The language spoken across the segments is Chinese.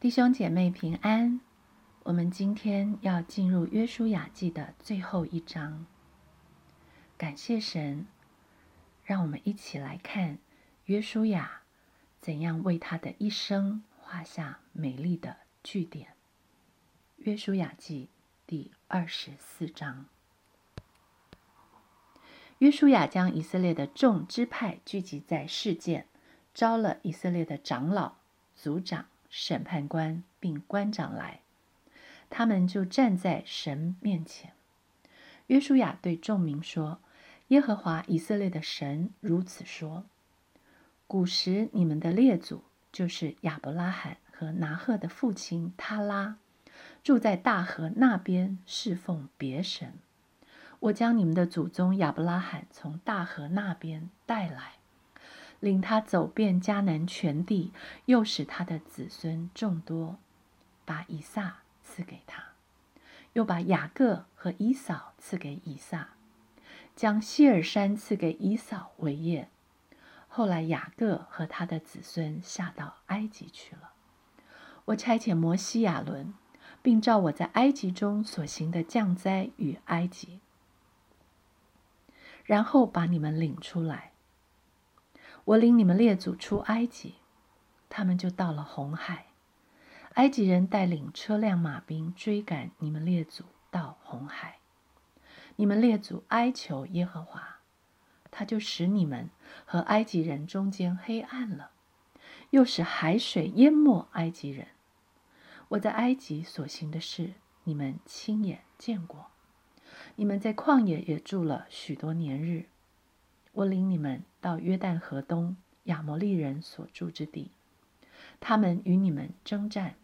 弟兄姐妹平安，我们今天要进入约书亚记的最后一章。感谢神，让我们一起来看约书亚怎样为他的一生画下美丽的句点。约书亚记第二十四章，约书亚将以色列的众支派聚集在事件，招了以色列的长老、族长。审判官并官长来，他们就站在神面前。约书亚对众民说：“耶和华以色列的神如此说：古时你们的列祖就是亚伯拉罕和拿赫的父亲他拉，住在大河那边侍奉别神。我将你们的祖宗亚伯拉罕从大河那边带来。”领他走遍迦南全地，又使他的子孙众多，把以撒赐给他，又把雅各和以扫赐给以撒，将希尔山赐给以扫为业。后来雅各和他的子孙下到埃及去了。我差遣摩西亚伦，并照我在埃及中所行的降灾与埃及，然后把你们领出来。我领你们列祖出埃及，他们就到了红海。埃及人带领车辆马兵追赶你们列祖到红海。你们列祖哀求耶和华，他就使你们和埃及人中间黑暗了，又使海水淹没埃及人。我在埃及所行的事，你们亲眼见过。你们在旷野也住了许多年日。我领你们到约旦河东亚摩利人所住之地，他们与你们征战，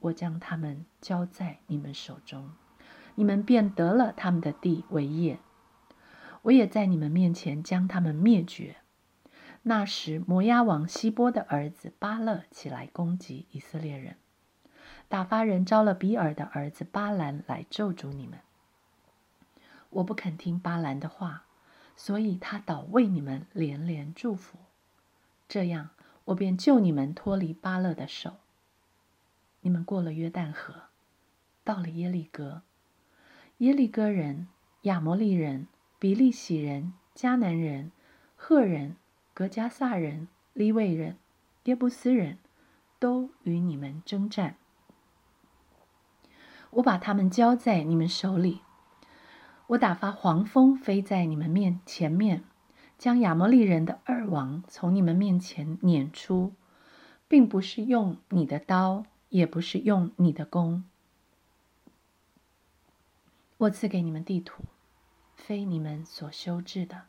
我将他们交在你们手中，你们便得了他们的地为业。我也在你们面前将他们灭绝。那时摩押王希波的儿子巴勒起来攻击以色列人，打发人招了比尔的儿子巴兰来咒诅你们。我不肯听巴兰的话。所以他倒为你们连连祝福，这样我便救你们脱离巴勒的手。你们过了约旦河，到了耶利哥，耶利哥人、亚摩利人、比利洗人、迦南人、赫人、格加萨人、利未人、耶布斯人都与你们征战，我把他们交在你们手里。我打发黄蜂飞在你们面前面，将亚摩利人的二王从你们面前撵出，并不是用你的刀，也不是用你的弓。我赐给你们地图，非你们所修治的；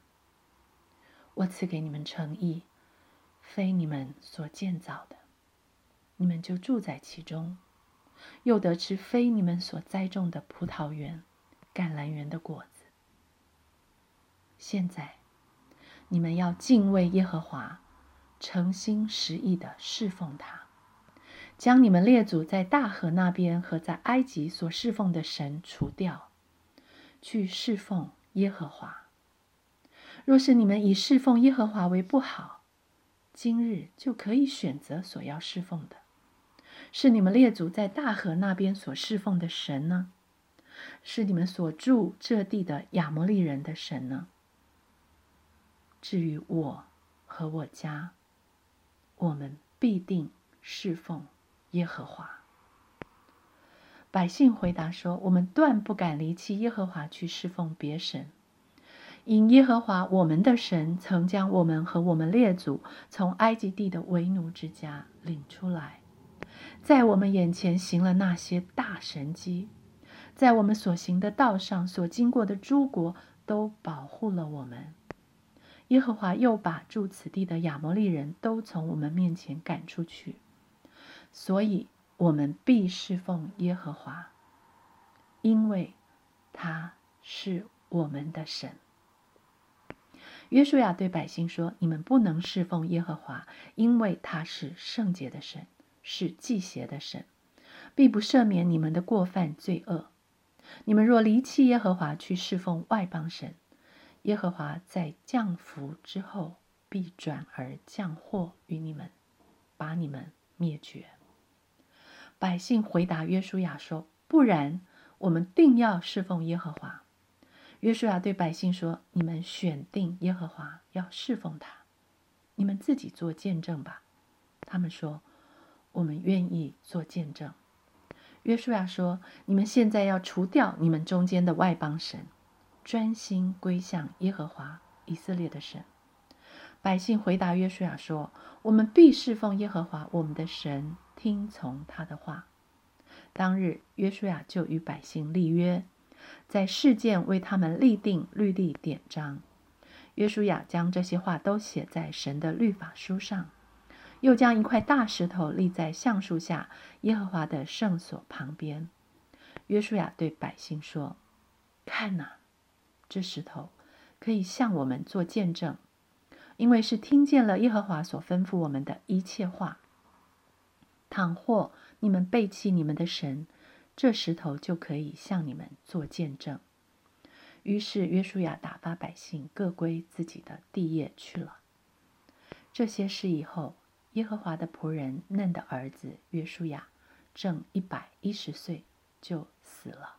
我赐给你们诚意，非你们所建造的。你们就住在其中，又得吃非你们所栽种的葡萄园。橄榄园的果子。现在，你们要敬畏耶和华，诚心实意的侍奉他，将你们列祖在大河那边和在埃及所侍奉的神除掉，去侍奉耶和华。若是你们以侍奉耶和华为不好，今日就可以选择所要侍奉的，是你们列祖在大河那边所侍奉的神呢？是你们所住这地的亚摩利人的神呢？至于我和我家，我们必定侍奉耶和华。百姓回答说：“我们断不敢离弃耶和华去侍奉别神，因耶和华我们的神曾将我们和我们列祖从埃及地的为奴之家领出来，在我们眼前行了那些大神迹。”在我们所行的道上，所经过的诸国都保护了我们。耶和华又把住此地的亚摩利人都从我们面前赶出去，所以我们必侍奉耶和华，因为他是我们的神。约书亚对百姓说：“你们不能侍奉耶和华，因为他是圣洁的神，是祭邪的神，必不赦免你们的过犯罪恶。”你们若离弃耶和华去侍奉外邦神，耶和华在降福之后必转而降祸于你们，把你们灭绝。百姓回答约书亚说：“不然，我们定要侍奉耶和华。”约书亚对百姓说：“你们选定耶和华，要侍奉他，你们自己做见证吧。”他们说：“我们愿意做见证。”约书亚说：“你们现在要除掉你们中间的外邦神，专心归向耶和华以色列的神。”百姓回答约书亚说：“我们必侍奉耶和华我们的神，听从他的话。”当日，约书亚就与百姓立约，在事件为他们立定律例典章。约书亚将这些话都写在神的律法书上，又将一块大石头立在橡树下耶和华的圣所旁边。约书亚对百姓说：“看哪，这石头可以向我们做见证。”因为是听见了耶和华所吩咐我们的一切话，倘或你们背弃你们的神，这石头就可以向你们做见证。于是约书亚打发百姓各归自己的地业去了。这些事以后，耶和华的仆人嫩的儿子约书亚正一百一十岁，就死了。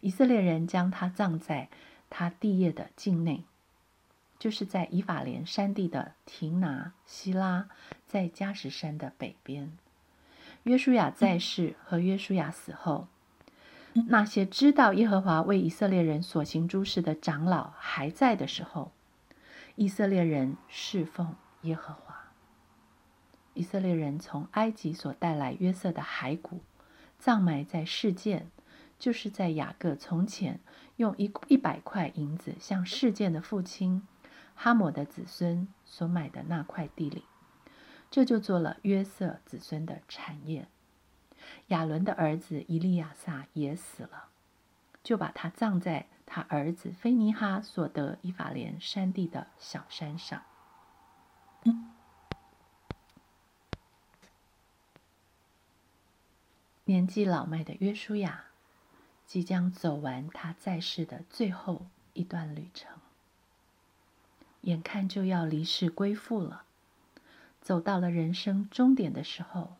以色列人将他葬在他地业的境内。就是在以法莲山地的亭拿希拉，在加什山的北边。约书亚在世和约书亚死后，那些知道耶和华为以色列人所行诸事的长老还在的时候，以色列人侍奉耶和华。以色列人从埃及所带来约瑟的骸骨，葬埋在世件，就是在雅各从前用一一百块银子向世件的父亲。哈姆的子孙所买的那块地里，这就做了约瑟子孙的产业。亚伦的儿子伊利亚撒也死了，就把他葬在他儿子菲尼哈所得以法莲山地的小山上。年纪老迈的约书亚，即将走完他在世的最后一段旅程。眼看就要离世归父了，走到了人生终点的时候，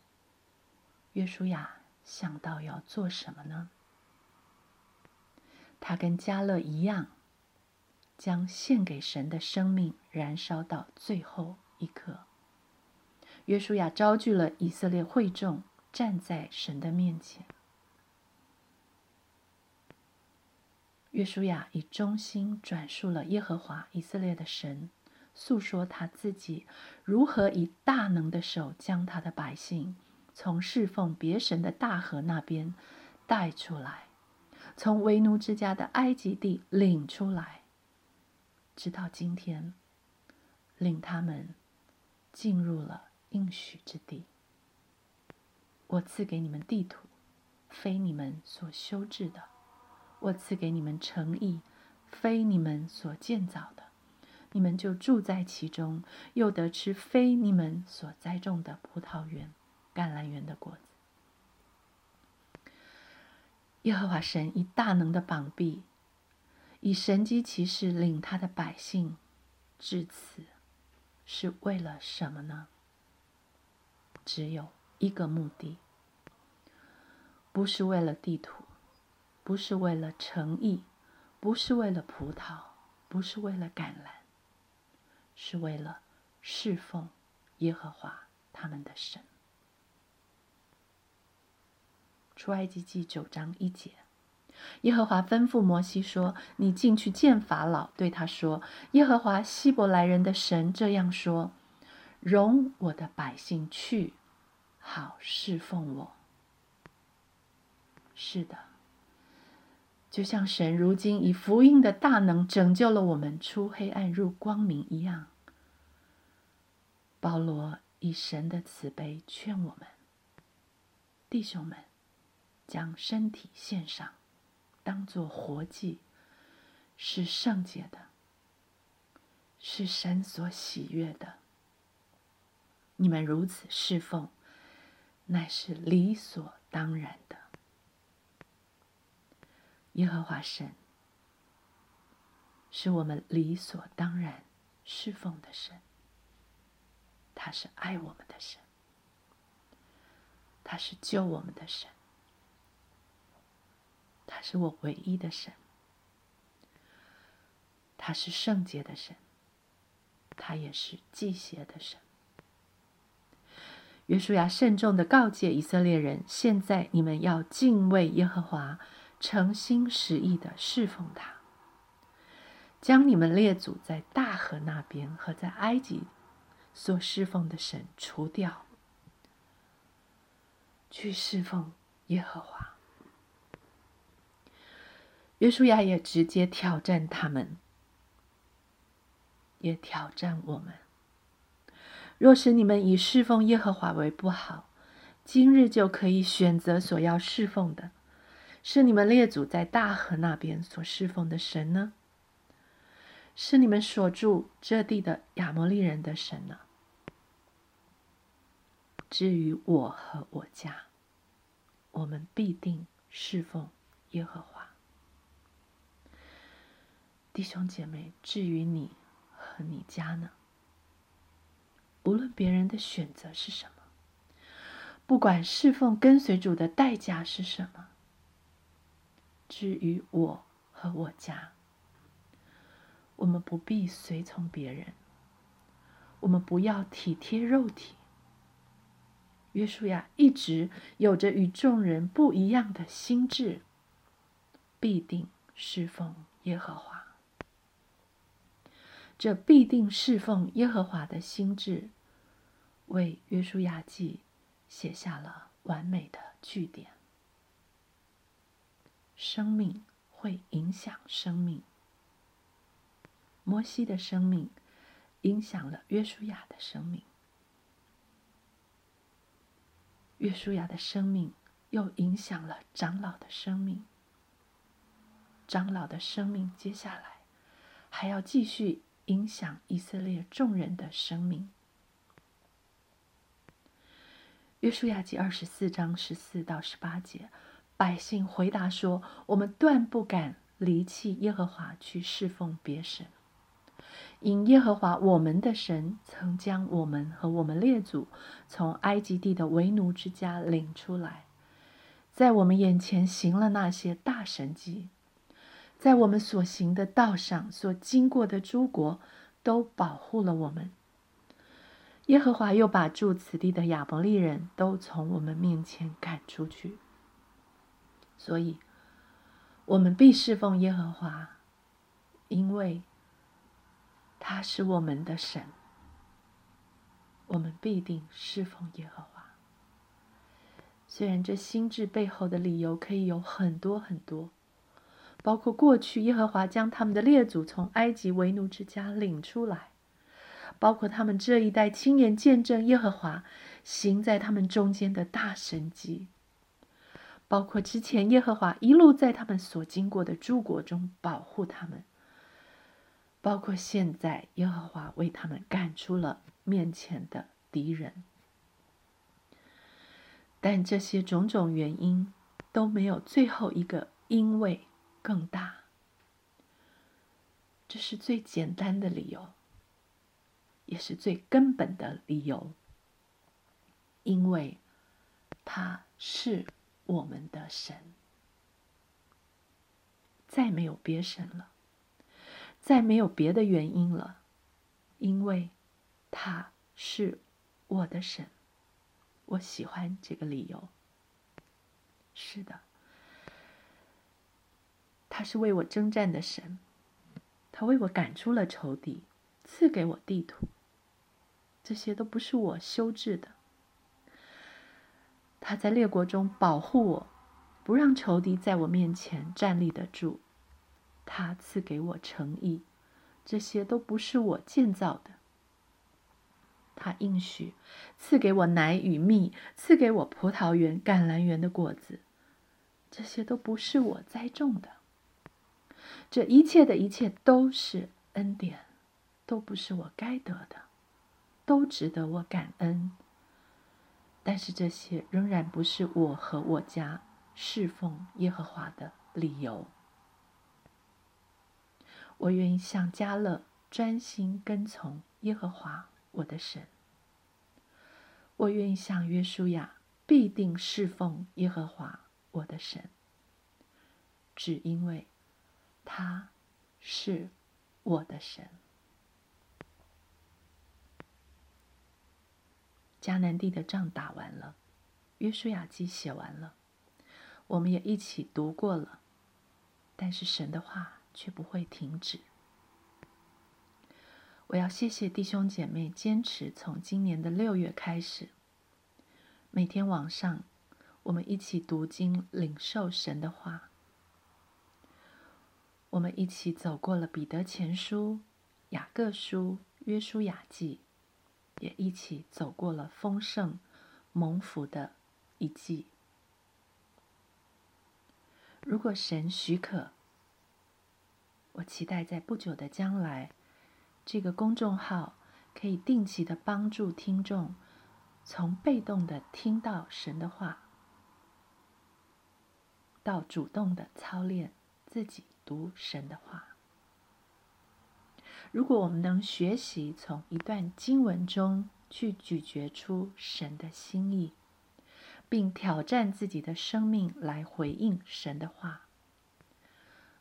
约书亚想到要做什么呢？他跟加勒一样，将献给神的生命燃烧到最后一刻。约书亚招聚了以色列会众，站在神的面前。约书亚以忠心转述了耶和华以色列的神，诉说他自己如何以大能的手将他的百姓从侍奉别神的大河那边带出来，从为奴之家的埃及地领出来，直到今天，领他们进入了应许之地。我赐给你们地图，非你们所修治的。我赐给你们诚意，非你们所建造的，你们就住在其中，又得吃非你们所栽种的葡萄园、橄榄园的果子。耶和华神以大能的膀臂，以神机骑士领他的百姓至此，是为了什么呢？只有一个目的，不是为了地图。不是为了诚意，不是为了葡萄，不是为了橄榄，是为了侍奉耶和华他们的神。出埃及记九章一节，耶和华吩咐摩西说：“你进去见法老，对他说：耶和华希伯来人的神这样说：容我的百姓去，好侍奉我。”是的。就像神如今以福音的大能拯救了我们出黑暗入光明一样，保罗以神的慈悲劝我们弟兄们，将身体献上，当作活祭，是圣洁的，是神所喜悦的。你们如此侍奉，乃是理所当然的。耶和华神是我们理所当然侍奉的神，他是爱我们的神。他是救我们的神，他是我唯一的神，他是圣洁的神，他也是祭邪的神。约书亚慎重的告诫以色列人：现在你们要敬畏耶和华，诚心实意的侍奉他。将你们列祖在大河那边和在埃及所侍奉的神除掉，去侍奉耶和华。约书亚也直接挑战他们，也挑战我们。若是你们以侍奉耶和华为不好，今日就可以选择所要侍奉的，是你们列祖在大河那边所侍奉的神呢？是你们所住这地的亚摩利人的神呢？至于我和我家，我们必定侍奉耶和华。弟兄姐妹，至于你和你家呢？无论别人的选择是什么，不管侍奉跟随主的代价是什么，至于我和我家。我们不必随从别人，我们不要体贴肉体。约书亚一直有着与众人不一样的心智，必定侍奉耶和华。这必定侍奉耶和华的心智，为约书亚记写下了完美的句点。生命会影响生命。摩西的生命影响了约书亚的生命，约书亚的生命又影响了长老的生命，长老的生命接下来还要继续影响以色列众人的生命。约书亚记二十四章十四到十八节，百姓回答说：“我们断不敢离弃耶和华去侍奉别神。”因耶和华我们的神曾将我们和我们列祖从埃及地的为奴之家领出来，在我们眼前行了那些大神迹，在我们所行的道上所经过的诸国都保护了我们。耶和华又把住此地的亚伯利人都从我们面前赶出去，所以，我们必侍奉耶和华，因为。他是我们的神，我们必定侍奉耶和华。虽然这心智背后的理由可以有很多很多，包括过去耶和华将他们的列祖从埃及为奴之家领出来，包括他们这一代亲眼见证耶和华行在他们中间的大神迹，包括之前耶和华一路在他们所经过的诸国中保护他们。包括现在，耶和华为他们赶出了面前的敌人，但这些种种原因都没有最后一个因为更大。这是最简单的理由，也是最根本的理由，因为他是我们的神，再没有别神了。再没有别的原因了，因为他是我的神，我喜欢这个理由。是的，他是为我征战的神，他为我赶出了仇敌，赐给我地图。这些都不是我修治的，他在列国中保护我，不让仇敌在我面前站立得住。他赐给我诚意，这些都不是我建造的。他应许赐给我奶与蜜，赐给我葡萄园、橄榄园的果子，这些都不是我栽种的。这一切的一切都是恩典，都不是我该得的，都值得我感恩。但是这些仍然不是我和我家侍奉耶和华的理由。我愿意向加勒专心跟从耶和华我的神。我愿意向约书亚必定侍奉耶和华我的神，只因为他是我的神。迦南地的仗打完了，约书亚记写完了，我们也一起读过了，但是神的话却不会停止。我要谢谢弟兄姐妹坚持从今年的六月开始，每天晚上我们一起读经，领受神的话。我们一起走过了彼得前书、雅各书、约书亚记，也一起走过了丰盛蒙福的一季。如果神许可，我期待在不久的将来。这个公众号可以定期的帮助听众从被动的听到神的话，到主动的操练自己读神的话。如果我们能学习从一段经文中去咀嚼出神的心意，并挑战自己的生命来回应神的话，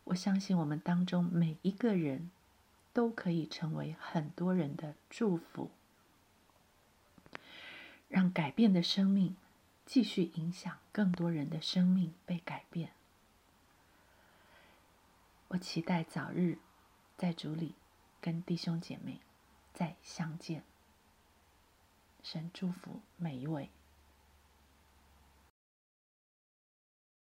我相信我们当中每一个人。都可以成为很多人的祝福，让改变的生命继续影响更多人的生命被改变。我期待早日在主里跟弟兄姐妹再相见。神祝福每一位。